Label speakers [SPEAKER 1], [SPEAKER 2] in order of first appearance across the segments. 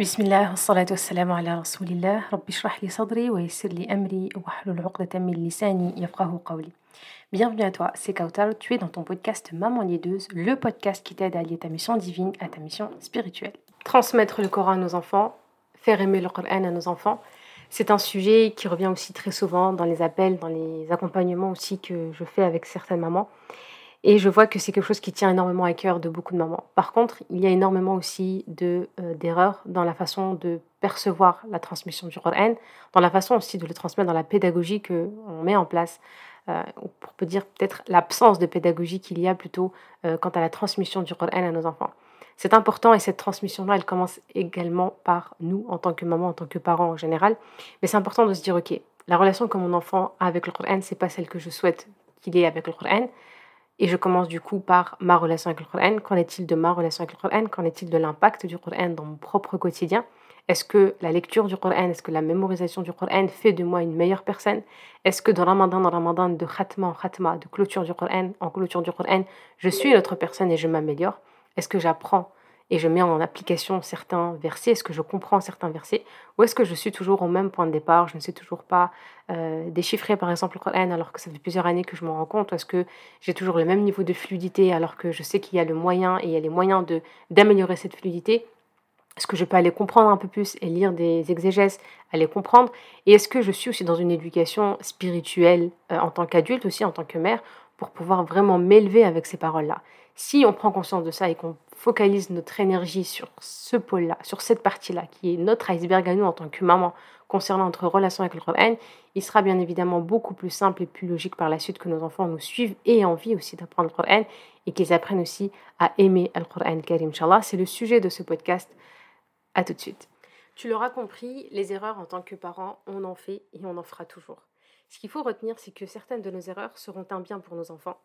[SPEAKER 1] بسم الله والصلاة والسلام على رسول الله رب اشرح لي صدري ويسر لي أمري واحلل عقدة من لساني يفقه قولي Bienvenue à toi, c'est Kautar, tu es dans ton podcast Maman Niaideuse, le podcast qui t'aide à allier ta mission divine à ta mission spirituelle. Transmettre le Coran à nos enfants, faire aimer le Coran à nos enfants, c'est un sujet qui revient aussi très souvent dans les appels, dans les accompagnements aussi que je fais avec certaines mamans. Et je vois que c'est quelque chose qui tient énormément à cœur de beaucoup de mamans. Par contre, il y a énormément aussi de, euh, d'erreurs dans la façon de percevoir la transmission du Coran, dans la façon aussi de le transmettre dans la pédagogie qu'on met en place, euh, ou pour peut dire peut-être l'absence de pédagogie qu'il y a plutôt euh, quant à la transmission du Coran à nos enfants. C'est important et cette transmission-là, elle commence également par nous en tant que maman, en tant que parents en général. Mais c'est important de se dire, ok, la relation que mon enfant a avec le Coran, c'est pas celle que je souhaite qu'il ait avec le Coran. Et je commence du coup par ma relation avec le Coran. Qu'en est-il de ma relation avec le Coran? Qu'en est-il de l'impact du Coran dans mon propre quotidien? Est-ce que la lecture du Coran, est-ce que la mémorisation du Coran fait de moi une meilleure personne? Est-ce que dans Ramadan, dans Ramadan, de khatma en khatma, de clôture du Coran en clôture du Coran, je suis une autre personne et je m'améliore? Est-ce que j'apprends et je mets en application certains versets. Est-ce que je comprends certains versets Ou est-ce que je suis toujours au même point de départ? Je ne sais toujours pas euh, déchiffrer par exemple le Coran alors que ça fait plusieurs années que je m'en rends compte. Est-ce que j'ai toujours le même niveau de fluidité alors que je sais qu'il y a le moyen et il y a les moyens d'améliorer cette fluidité? Est-ce que je peux aller comprendre un peu plus et lire des exégèses, aller comprendre? Et est-ce que je suis aussi dans une éducation spirituelle euh, en tant qu'adulte aussi, en tant que mère, pour pouvoir vraiment m'élever avec ces paroles-là? Si on prend conscience de ça et qu'on focalise notre énergie sur ce pôle-là, sur cette partie-là, qui est notre iceberg à nous en tant que maman, concernant notre relation avec le Coran, il sera bien évidemment beaucoup plus simple et plus logique par la suite que nos enfants nous suivent et aient envie aussi d'apprendre le Coran et qu'ils apprennent aussi à aimer le Coran Karim. Inch'Allah, c'est le sujet de ce podcast. À tout de suite. Tu l'auras compris, les erreurs en tant que parents, on en fait et on en fera toujours. Ce qu'il faut retenir, c'est que certaines de nos erreurs seront un bien pour nos enfants,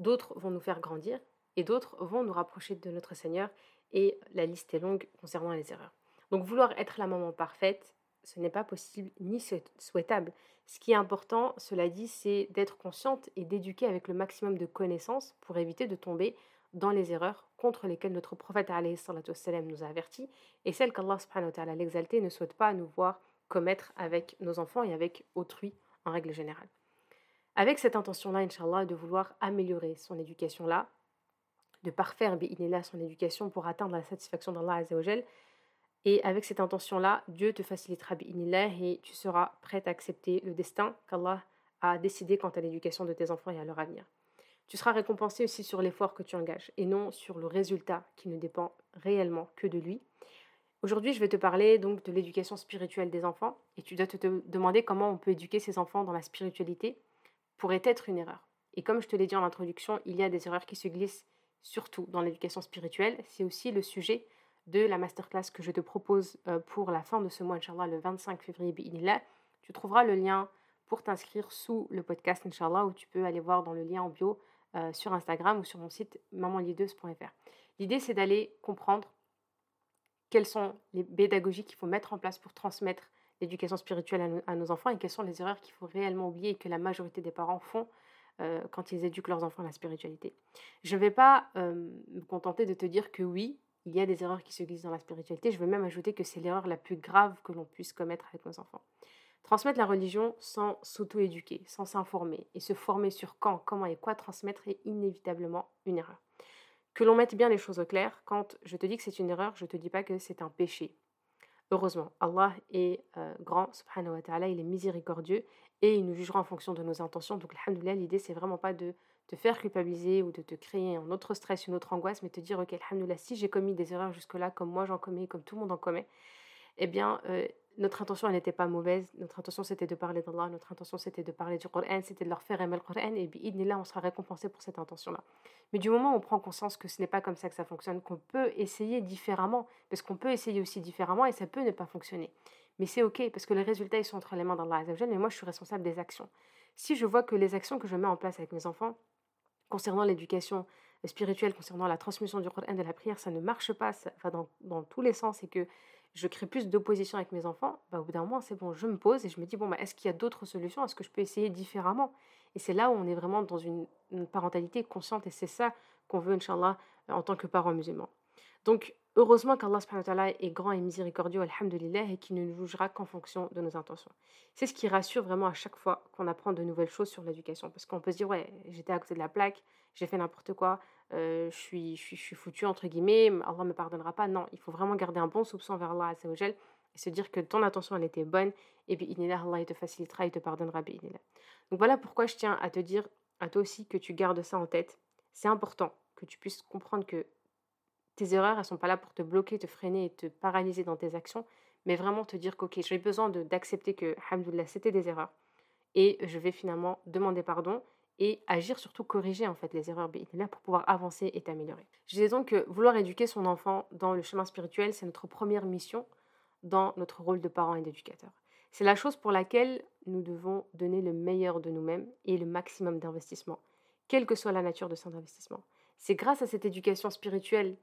[SPEAKER 1] d'autres vont nous faire grandir et d'autres vont nous rapprocher de notre Seigneur et la liste est longue concernant les erreurs. Donc vouloir être la maman parfaite, ce n'est pas possible ni souhaitable. Ce qui est important, cela dit, c'est d'être consciente et d'éduquer avec le maximum de connaissances pour éviter de tomber dans les erreurs contre lesquelles notre prophète nous a avertis et celles qu'Allah l'exalté ne souhaite pas nous voir commettre avec nos enfants et avec autrui en règle générale. Avec cette intention-là, Inch'Allah, de vouloir améliorer son éducation-là, de parfaire son éducation pour atteindre la satisfaction d'Allah Azzawajal. Et avec cette intention-là, Dieu te facilitera et tu seras prête à accepter le destin qu'Allah a décidé quant à l'éducation de tes enfants et à leur avenir. Tu seras récompensé aussi sur l'effort que tu engages et non sur le résultat qui ne dépend réellement que de lui. Aujourd'hui, je vais te parler donc de l'éducation spirituelle des enfants et tu dois te demander comment on peut éduquer ses enfants dans la spiritualité pourrait être une erreur. Et comme je te l'ai dit en introduction, il y a des erreurs qui se glissent surtout dans l'éducation spirituelle. C'est aussi le sujet de la masterclass que je te propose euh, pour la fin de ce mois, Inch'Allah, le 25 février. Tu trouveras le lien pour t'inscrire sous le podcast, Inch'Allah, où tu peux aller voir dans le lien en bio euh, sur Instagram ou sur mon site mamanlideuse.fr. L'idée, c'est d'aller comprendre quelles sont les pédagogies qu'il faut mettre en place pour transmettre l'éducation spirituelle à, nos enfants et quelles sont les erreurs qu'il faut réellement oublier et que la majorité des parents font euh, quand ils éduquent leurs enfants à la spiritualité. Je ne vais pas euh, me contenter de te dire que oui, il y a des erreurs qui se glissent dans la spiritualité. Je vais même ajouter que c'est l'erreur la plus grave que l'on puisse commettre avec nos enfants. Transmettre la religion sans s'auto-éduquer, sans s'informer et se former sur quand, comment et quoi transmettre est inévitablement une erreur. Que l'on mette bien les choses au clair, quand je te dis que c'est une erreur, je ne te dis pas que c'est un péché. Heureusement, Allah est euh, grand, subhanahu wa ta'ala, il est miséricordieux et il nous jugera en fonction de nos intentions. Donc, alhamdoulilah, l'idée, c'est vraiment pas de te faire culpabiliser ou de te créer un autre stress, une autre angoisse, mais te dire, ok, alhamdoulilah, si j'ai commis des erreurs jusque-là, comme moi j'en commets, comme tout le monde en commet, eh bien, euh, notre intention, elle n'était pas mauvaise. Notre intention, c'était de parler d'Allah. Notre intention, c'était de parler du Coran. C'était de leur faire aimer le Coran. Et là, on sera récompensé pour cette intention-là. Mais du moment où on prend conscience que ce n'est pas comme ça que ça fonctionne, qu'on peut essayer différemment, parce qu'on peut essayer aussi différemment et ça peut ne pas fonctionner. Mais c'est OK, parce que les résultats, ils sont entre les mains d'Allah mais moi, je suis responsable des actions. Si je vois que les actions que je mets en place avec mes enfants, concernant l'éducation spirituelle, concernant la transmission du Coran, de la prière, ça ne marche pas, ça, enfin, dans, tous les sens, et que je crée plus d'opposition avec mes enfants, bah, au bout d'un moment, c'est bon, je me pose et je me dis, bon, bah, est-ce qu'il y a d'autres solutions? Est-ce que je peux essayer différemment? Et c'est là où on est vraiment dans une, une parentalité consciente, et c'est ça qu'on veut, Inch'Allah, en tant que parents musulmans. Donc, Heureusement qu'Allah est grand et miséricordieux, alhamdulillah, et qu'il ne nous jugera qu'en fonction de nos intentions. C'est ce qui rassure vraiment à chaque fois qu'on apprend de nouvelles choses sur l'éducation. Parce qu'on peut se dire, ouais, j'étais à côté de la plaque, j'ai fait n'importe quoi, euh, je, suis, je, suis, je suis foutu, entre guillemets, Allah ne me pardonnera pas. Non, il faut vraiment garder un bon soupçon vers Allah et se dire que ton intention, elle était bonne, et puis, Allah, il te facilitera, il te pardonnera, Donc voilà pourquoi je tiens à te dire, à toi aussi, que tu gardes ça en tête. C'est important que tu puisses comprendre que tes erreurs, elles sont pas là pour te bloquer, te freiner et te paralyser dans tes actions, mais vraiment te dire qu'ok, j'ai besoin d'accepter que, alhamdoulilah, c'était des erreurs. Et je vais finalement demander pardon et agir, surtout corriger en fait les erreurs là pour pouvoir avancer et t'améliorer. Je disais donc que vouloir éduquer son enfant dans le chemin spirituel, c'est notre première mission dans notre rôle de parent et d'éducateur. C'est la chose pour laquelle nous devons donner le meilleur de nous-mêmes et le maximum d'investissement, quelle que soit la nature de cet investissement. C'est grâce à cette éducation spirituelle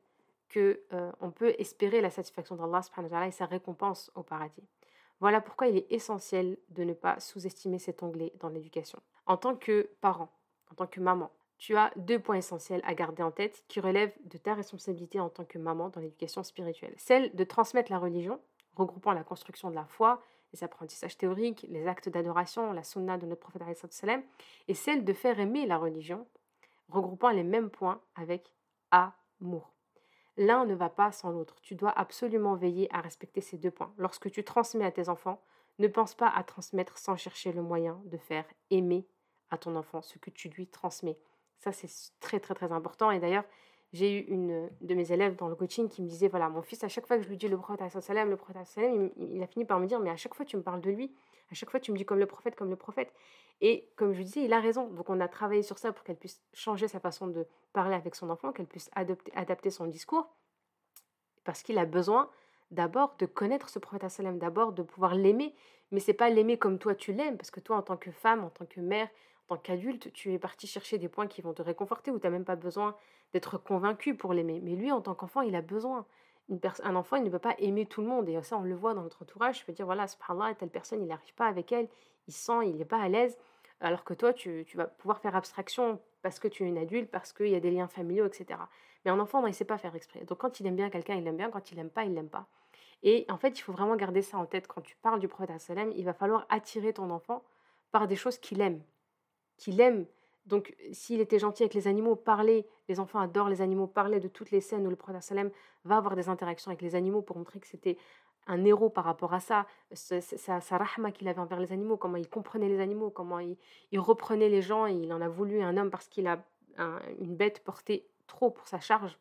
[SPEAKER 1] que euh, on peut espérer la satisfaction d'Allah et sa récompense au paradis. Voilà pourquoi il est essentiel de ne pas sous-estimer cet onglet dans l'éducation. En tant que parent, en tant que maman, tu as deux points essentiels à garder en tête qui relèvent de ta responsabilité en tant que maman dans l'éducation spirituelle. Celle de transmettre la religion, regroupant la construction de la foi, les apprentissages théoriques, les actes d'adoration, la sunna de notre prophète et celle de faire aimer la religion, regroupant les mêmes points avec amour. L'un ne va pas sans l'autre. Tu dois absolument veiller à respecter ces deux points. Lorsque tu transmets à tes enfants, ne pense pas à transmettre sans chercher le moyen de faire aimer à ton enfant ce que tu lui transmets. Ça, c'est très, très, très important. Et d'ailleurs, j'ai eu une de mes élèves dans le coaching qui me disait voilà, mon fils, à chaque fois que je lui dis le prophète, le prophète, il, il a fini par me dire mais à chaque fois, tu me parles de lui. À chaque fois, tu me dis comme le prophète, comme le prophète. Et comme je disais, il a raison. Donc, on a travaillé sur ça pour qu'elle puisse changer sa façon de parler avec son enfant, qu'elle puisse adapter son discours. Parce qu'il a besoin d'abord de connaître ce prophète d'abord de pouvoir l'aimer. Mais c'est pas l'aimer comme toi tu l'aimes, parce que toi, en tant que femme, en tant que mère, en tant qu'adulte, tu es parti chercher des points qui vont te réconforter, où tu n'as même pas besoin d'être convaincu pour l'aimer. Mais lui, en tant qu'enfant, il a besoin un enfant, il ne peut pas aimer tout le monde. Et ça, on le voit dans notre entourage. Je peux dire, voilà, subhanallah, telle personne, il n'arrive pas avec elle, il sent, il n'est pas à l'aise. Alors que toi, tu, vas pouvoir faire abstraction parce que tu es une adulte, parce qu'il y a des liens familiaux, etc. Mais un enfant, il ne sait pas faire exprès. Donc quand il aime bien quelqu'un, il l'aime bien. Quand il n'aime pas, il l'aime pas. Et en fait, il faut vraiment garder ça en tête. Quand tu parles du prophète il va falloir attirer ton enfant par des choses qu'il aime. Qu'il aime donc, s'il était gentil avec les animaux, parler, les enfants adorent les animaux, parler de toutes les scènes où le prophète sallam va avoir des interactions avec les animaux pour montrer que c'était un héros par rapport à ça, sa, sa, rahma qu'il avait envers les animaux, comment il comprenait les animaux, comment il, reprenait les gens, et il en a voulu un homme parce qu'il a une bête portée trop pour sa charge.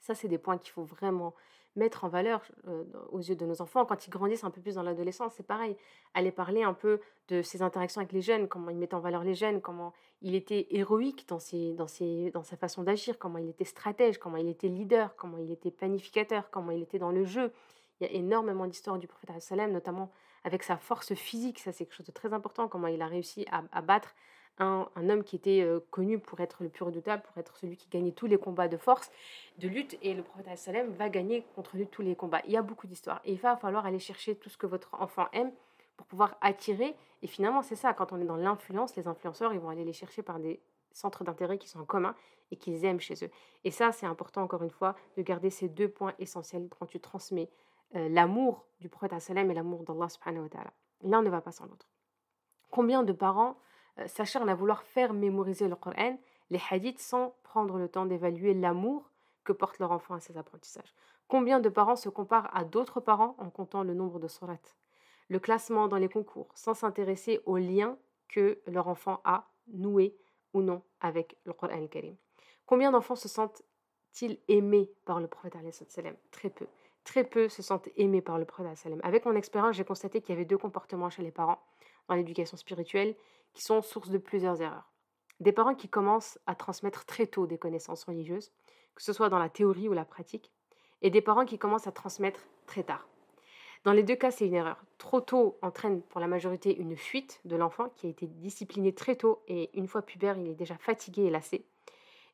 [SPEAKER 1] Ça, c'est des points qu'il faut vraiment mettre en valeur euh, aux yeux de nos enfants. Quand ils grandissent un peu plus dans l'adolescence, c'est pareil. Aller parler un peu de ses interactions avec les jeunes, comment il met en valeur les jeunes, comment il était héroïque dans, ses, dans, ses, dans sa façon d'agir, comment il était stratège, comment il était leader, comment il était planificateur, comment il était dans le jeu. Il y a énormément d'histoires du prophète, notamment avec sa force physique. Ça, c'est quelque chose de très important, comment il a réussi à battre un, homme qui était euh, connu pour être le plus redoutable, pour être celui qui gagnait tous les combats de force, de lutte, et le prophète salem va gagner contre lui tous les combats. Il y a beaucoup d'histoires. Il va falloir aller chercher tout ce que votre enfant aime pour pouvoir attirer. Et finalement, c'est ça, quand on est dans l'influence, les influenceurs, ils vont aller les chercher par des centres d'intérêt qui sont en commun et qu'ils aiment chez eux. Et ça, c'est important, encore une fois, de garder ces deux points essentiels quand tu transmets euh, l'amour du prophète salem et l'amour d'Allah. L'un ne va pas sans l'autre. Combien de parents euh, s'acharnent à vouloir faire mémoriser le Coran, les hadiths, sans prendre le temps d'évaluer l'amour que porte leur enfant à ses apprentissages. Combien de parents se comparent à d'autres parents en comptant le nombre de surat Le classement dans les concours, sans s'intéresser aux liens que leur enfant a noué ou non avec le Coran al-Karim. Combien d'enfants se sentent-ils aimés par le prophète Très peu. Très peu se sentent aimés par le prophète. Avec mon expérience, j'ai constaté qu'il y avait deux comportements chez les parents dans l'éducation spirituelle qui sont source de plusieurs erreurs. Des parents qui commencent à transmettre très tôt des connaissances religieuses, que ce soit dans la théorie ou la pratique, et des parents qui commencent à transmettre très tard. Dans les deux cas, c'est une erreur. Trop tôt entraîne pour la majorité une fuite de l'enfant qui a été discipliné très tôt et une fois pubère, il est déjà fatigué et lassé.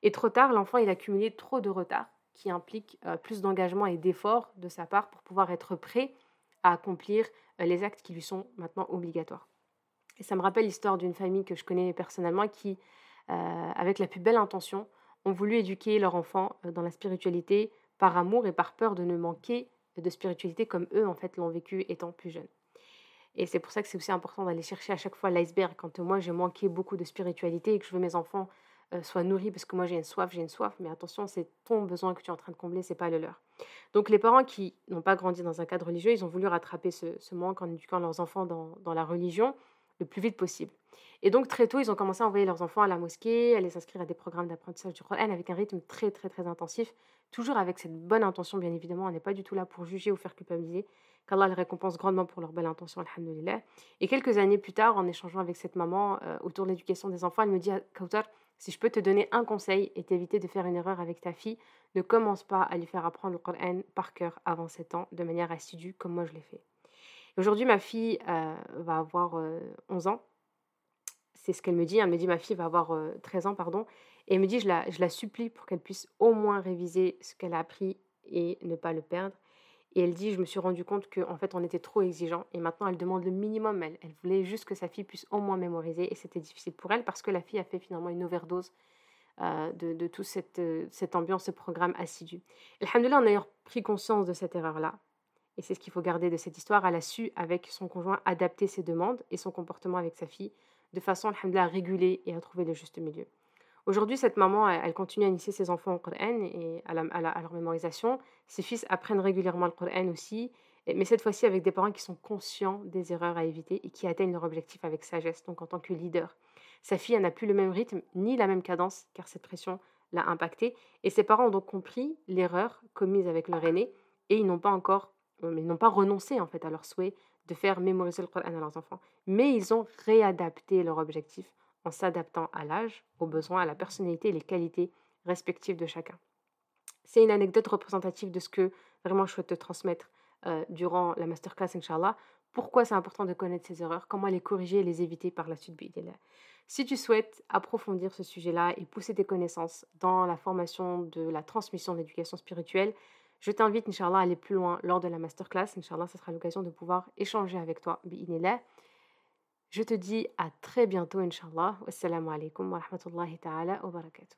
[SPEAKER 1] Et trop tard, l'enfant il a accumulé trop de retard qui implique euh, plus d'engagement et d'effort de sa part pour pouvoir être prêt à accomplir euh, les actes qui lui sont maintenant obligatoires. Et ça me rappelle l'histoire d'une famille que je connais personnellement qui, euh, avec la plus belle intention, ont voulu éduquer leur enfant dans la spiritualité par amour et par peur de ne manquer de spiritualité comme eux en fait l'ont vécu étant plus jeunes. Et c'est pour ça que c'est aussi important d'aller chercher à chaque fois l'iceberg. Quand moi j'ai manqué beaucoup de spiritualité et que je veux mes enfants euh, soient nourris parce que moi j'ai une soif, j'ai une soif, mais attention, c'est ton besoin que tu es en train de combler, c'est pas le leur. Donc les parents qui n'ont pas grandi dans un cadre religieux, ils ont voulu rattraper ce, manque en éduquant leurs enfants dans, dans la religion le plus vite possible. Et donc très tôt, ils ont commencé à envoyer leurs enfants à la mosquée, à les inscrire à des programmes d'apprentissage du Coran avec un rythme très très très intensif, toujours avec cette bonne intention bien évidemment, on n'est pas du tout là pour juger ou faire culpabiliser, qu'Allah les récompense grandement pour leur belle intention, alhamdulillah. Et quelques années plus tard, en échangeant avec cette maman euh, autour de l'éducation des enfants, elle me dit Kautar, si je peux te donner un conseil et t'éviter de faire une erreur avec ta fille, ne commence pas à lui faire apprendre le Coran par cœur avant 7 ans de manière assidue comme moi je l'ai fait. Aujourd'hui, ma fille euh, va avoir 11 euh, ans. C'est ce qu'elle me dit. Elle me dit ma fille va avoir 13 ans, pardon. Et elle me dit je la, je la supplie pour qu'elle puisse au moins réviser ce qu'elle a appris et ne pas le perdre. Et elle dit, je me suis rendu compte qu'en fait, on était trop exigeant. Et maintenant, elle demande le minimum. Elle, elle voulait juste que sa fille puisse au moins mémoriser. Et c'était difficile pour elle parce que la fille a fait finalement une overdose euh, de, de toute cette, euh, cette ambiance, ce programme assidu. Alhamdulillah, en ayant pris conscience de cette erreur-là, et c'est ce qu'il faut garder de cette histoire, elle a su, avec son conjoint, adapter ses demandes et son comportement avec sa fille de façon, alhamdulillah, à réguler et à trouver le juste milieu. Aujourd'hui, cette maman, elle, continue à initier ses enfants au Coran et à, leur mémorisation. Ses fils apprennent régulièrement le Coran aussi, mais cette fois-ci avec des parents qui sont conscients des erreurs à éviter et qui atteignent leur objectif avec sagesse, donc en tant que leader. Sa fille n'a plus le même rythme ni la même cadence, car cette pression l'a impactée. Et ses parents ont donc compris l'erreur commise avec leur aîné et ils n'ont pas encore, euh, mais n'ont pas renoncé en fait à leur souhait de faire mémoriser le Coran à leurs enfants. Mais ils ont réadapté leur objectif en s'adaptant à l'âge, aux besoins, à la personnalité et les qualités respectives de chacun. C'est une anecdote représentative de ce que vraiment je souhaite te transmettre euh, durant la masterclass, Inch'Allah. Pourquoi c'est important de connaître ces erreurs, comment les corriger et les éviter par la suite. Si tu souhaites approfondir ce sujet-là et pousser tes connaissances dans la formation de la transmission de l'éducation spirituelle, je t'invite, Inch'Allah, à aller plus loin lors de la masterclass. Inch'Allah, ce sera l'occasion de pouvoir échanger avec toi, je te dis à très bientôt, Inch'Allah. Wassalamu alaikum wa rahmatullahi ta'ala wa barakatuh.